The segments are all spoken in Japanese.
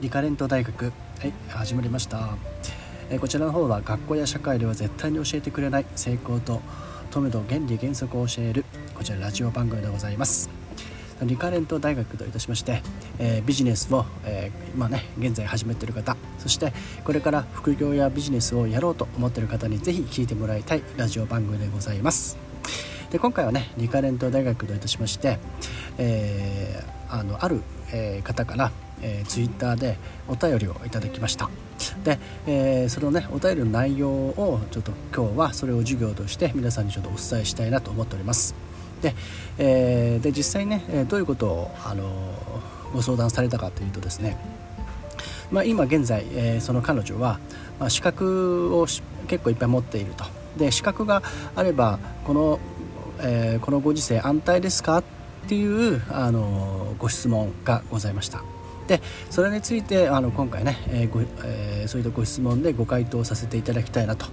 リカレント大学。はい始まりました。えこちらの方は学校や社会では絶対に教えてくれない成功と富めと原理原則を教えるこちらラジオ番組でございます。リカレント大学といたしまして、え、ビジネスを、え、今ね現在始めてる方そしてこれから副業やビジネスをやろうと思ってる方にぜひ聞いてもらいたいラジオ番組でございます。で今回はねリカレント大学といたしまして、えー、あのある、え方からえー、ツイッターでお便りをいただきました。で、えー、そのねお便りの内容をちょっと今日はそれを授業として皆さんにちょっとお伝えしたいなと思っております。で,、えー、で実際ねどういうことを、あのご相談されたかというとですねまあ、今現在、えー、その彼女は、まあ、資格を結構いっぱい持っていると。で資格があればこの、えー、このご時世安泰ですか？っていうあのご質問がございました。でそれについてあの今回ね、えーごえー、そういったご質問でご回答させていただきたいなと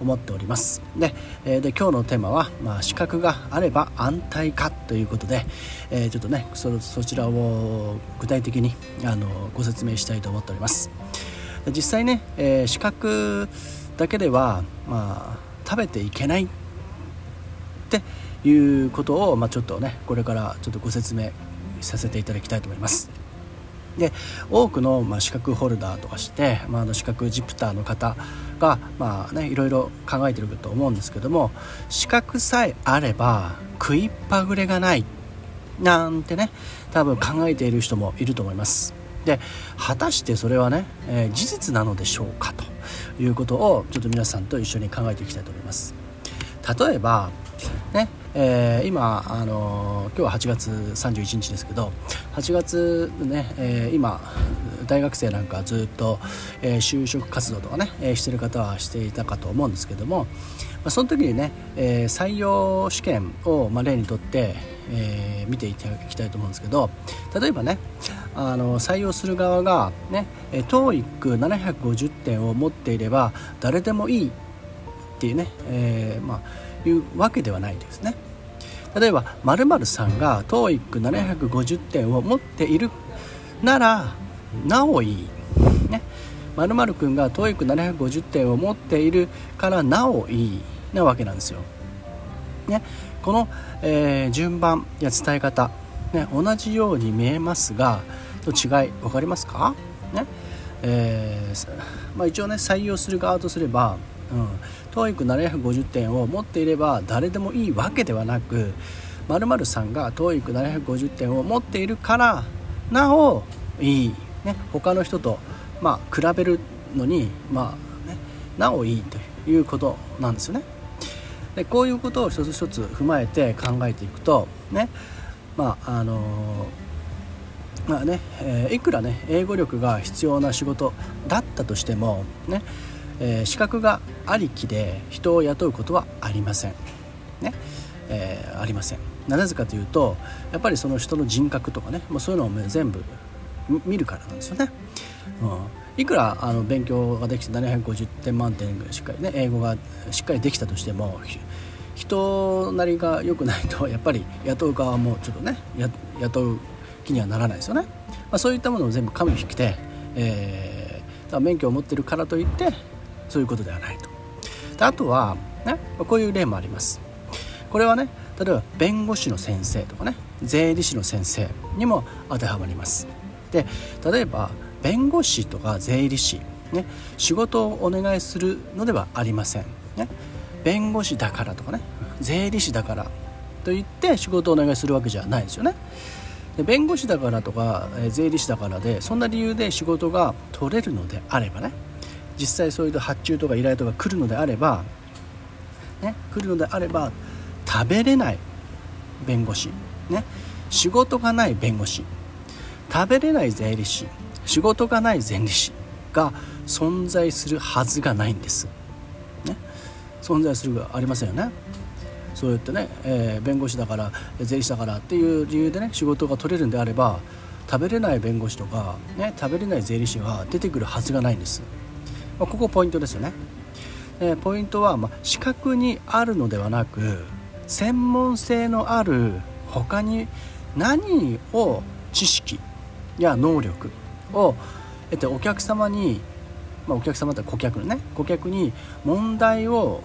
思っております。で,、えー、で今日のテーマは、まあ、資格があれば安泰かということで、えー、ちょっとねそそちらを具体的にあのご説明したいと思っております。実際ね、えー、資格だけでは、まあ、食べていけないっていうことを、まあ、ちょっとねこれからちょっとご説明させていただきたいと思います。で多くの、まあ、資格ホルダーとかして、まあ、の資格ジプターの方が、まあね、いろいろ考えてると思うんですけども資格さえあれば食いっぱぐれがないなんてね多分考えている人もいると思います。で果たしてそれはね、えー、事実なのでしょうかということをちょっと皆さんと一緒に考えていきたいと思います。例えばねえー、今、あのー、今日は8月31日ですけど8月ね、えー、今大学生なんかずっと、えー、就職活動とかね、えー、してる方はしていたかと思うんですけども、まあ、その時にね、えー、採用試験を、まあ、例にとって、えー、見ていきたいと思うんですけど例えばねあの採用する側がね TOEIC750 点を持っていれば誰でもいいっていうね、えー、まあいうわけではないですね。例えば〇〇さんが TOEIC750 点を持っているならなおいい。ね。〇〇くんが TOEIC750 点を持っているからなおいいなわけなんですよ、ね、この、えー、順番や伝え方、ね、同じように見えますがと違い分かりますか、ね。えーまあ、一応ね採用する側とすれば、TOEIC750 点を持っていれば誰でもいいわけではなく〇〇さんが TOEIC750 点を持っているからなおいい、ね、他の人と、まあ、比べるのに、まあね、なおいいということなんですよね。でこういうことを一つ一つ踏まえて考えていくとねまああの、まあね、えー、いくらね英語力が必要な仕事だったとしてもねえー、資格がありきで人を雇うことはありません。ねえー、ありませんなぜかというとやっぱりその人の人格とかねもうそういうのを全部見るからなんですよね。うん、いくらあの勉強ができて750点満点しっかりね英語がしっかりできたとしても人なりが良くないと やっぱり雇う側もちょっとね雇う気にはならないですよね。まあ、そういったものを全部紙を引きて、えー、免許を持ってるからといってそういうことではないと。であとは、ね、こういう例もあります。これはね例えば弁護士の先生とかね税理士の先生にも当てはまります。で例えば弁護士とか税理士、ね、仕事をお願いするのではありません、ね、弁護士だからとかね税理士だからと言って仕事をお願いするわけじゃないですよね。で弁護士だからとかえ税理士だからでそんな理由で仕事が取れるのであればね実際そういう発注とか依頼とか来るのであれば、ね、来るのであれば食べれない弁護士、ね、仕事がない弁護士食べれない税理士仕事がない税理士が存在するはずがないんです、ね、存在するがありませんよね。そうやってね、えー、弁護士だから税理士だからっていう理由でね仕事が取れるんであれば食べれない弁護士とか、ね、食べれない税理士が出てくるはずがないんです。まあ、ここポイントですよね。えポイントは、まあ、資格にあるのではなく専門性のある他に何を知識や能力を、えっと、お客様に、まあ、お客様って顧客のね顧客に問題を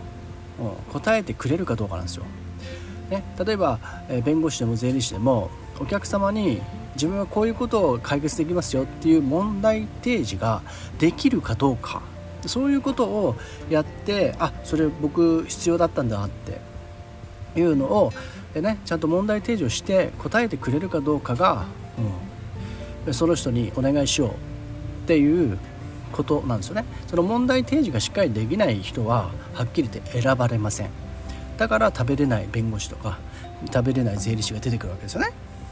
答えてくれるかどうかなんですよ。ね、例えば、え弁護士でも税理士でもお客様に自分はこういうことを解決できますよっていう問題提示ができるかどうかそういうことをやってあそれ僕必要だったんだっていうのをで、ね、ちゃんと問題提示をして答えてくれるかどうかが、うん、その人にお願いしようっていうことなんですよね。その問題提示がしっかりできない人ははっきり言って選ばれません。だから食べれない弁護士とか食べれない税理士が出てくるわけですよね、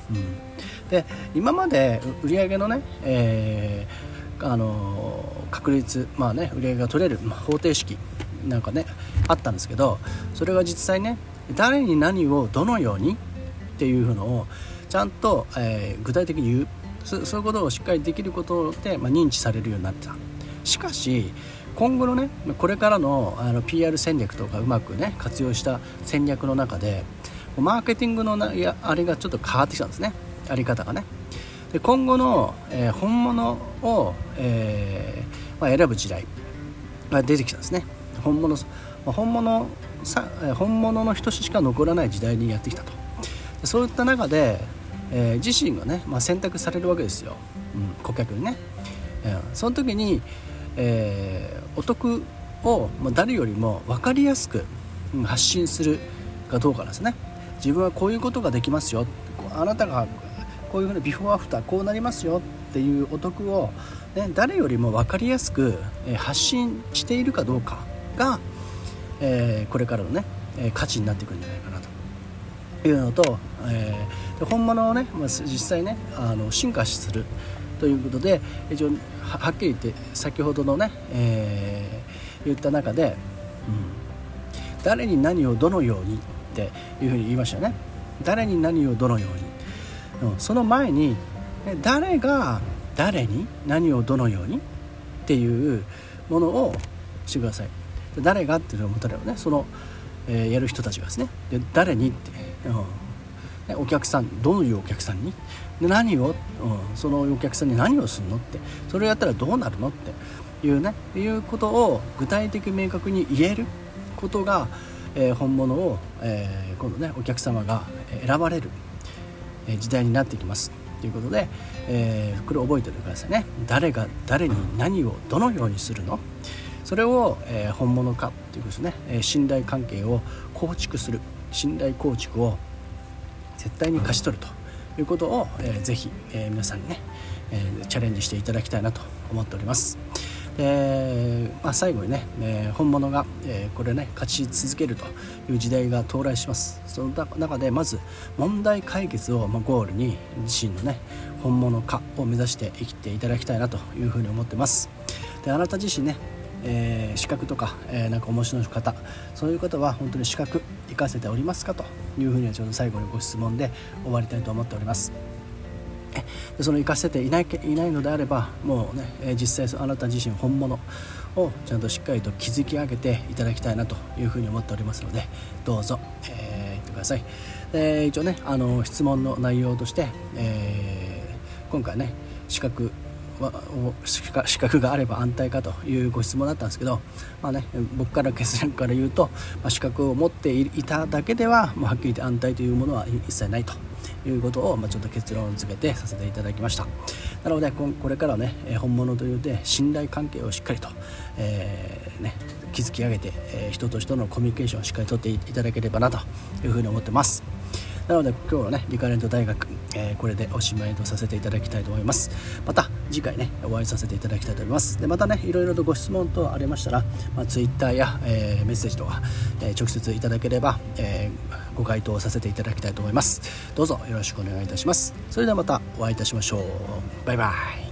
うん、で今まで売り上げのね、えー、あの確率まあね売り上げが取れる、方程式なんかねあったんですけどそれが実際ね誰に何をどのようにっていうのをちゃんと、えー、具体的に言う。そういうことをしっかりできることで、まあ、認知されるようになってた。しかし今後のねこれからのあの PR 戦略とかうまくね活用した戦略の中でマーケティングのなやあれがちょっと変わってきたんですね。あり方がね。で今後の、えー、本物を、えーまあ、選ぶ時代が出てきたんですね。本物、本物さ本物の人しか残らない時代にやってきたと。そういった中で、えー、自身がね、まあ、選択されるわけですよ、うん、顧客にね、えー、その時に、えー、お得を、まあ、誰よりも分かりやすく、発信するかどうかなんですね。自分はこういうことができますよあなたがこういうふうにビフォーアフターこうなりますよっていうお得を、ね、誰よりも分かりやすく、発信しているかどうかが、えー、これからのね、価値になっていくんじゃないかなと。いうのと、えー、本物をね、まあ、実際ねあの進化するということで一応はっきり言って先ほどのね、えー、言った中で、うん、誰に何をどのようにっていうふうに言いましたよね。誰に何をどのように、うん、その前に誰が誰に何をどのようにっていうものをしてください。誰がっていうのを持たればねその、えー、やる人たちがですね。で誰にって、うん、お客さんどういうお客さんに？で何を、うん、そのお客さんに何をするのって。それをやったらどうなるのっていうね。いうことを具体的明確に言えることが、え、本物を、えー、今度ねお客様が選ばれる時代になってきます。ということで、えー、これ覚えておいてくださいね。誰が誰に何をどのようにするの？それを、え、本物かっていうことですね、え、信頼関係を構築する。信頼構築を絶対に勝ち取るということを、えー、ぜひ、え、皆さんにね、え、チャレンジしていただきたいなと思っております。で、まあ、最後にね、えー、本物が、えー、これね勝ち続けるという時代が到来しますその中でまず問題解決を、まあ、ゴールに自身のね本物化を目指して生きていただきたいなというふうに思ってますであなた自身ねえー、資格とか、えー、なんか面白い方そういう方は本当に資格活かせておりますかというふうにはちょうど最後にご質問で終わりたいと思っております。でその活かせていないいないのであればもうね、え実際あなた自身本物をちゃんとしっかりと築き上げていただきたいなというふうに思っておりますのでどうぞ、えー、言ってください。で一応ねあの質問の内容として、えー、今回ね資格は資格があれば安泰かというご質問だったんですけど、まあね、僕から結論から言うと、まあ、資格を持っていただけでは、まあ、はっきり言って安泰というものは一切ないと。いうことを、まあ、ちょっと結論付けてさせていただきました。なのでこれからね本物というで信頼関係をしっかりと、えー、ね、築き上げて、えー、人と人のコミュニケーションをしっかりとっていただければなというふうに思ってます。なので今日のねリカレント大学、えー、これでおしまいとさせていただきたいと思います。また次回ねお会いさせていただきたいと思います。でまたねいろいろとご質問等ありましたら、まあ、Twitter や、えー、メッセージとか、えー、直接いただければ、えご回答させていただきたいと思います。どうぞよろしくお願いいたします。それではまたお会いいたしましょう。バイバイ。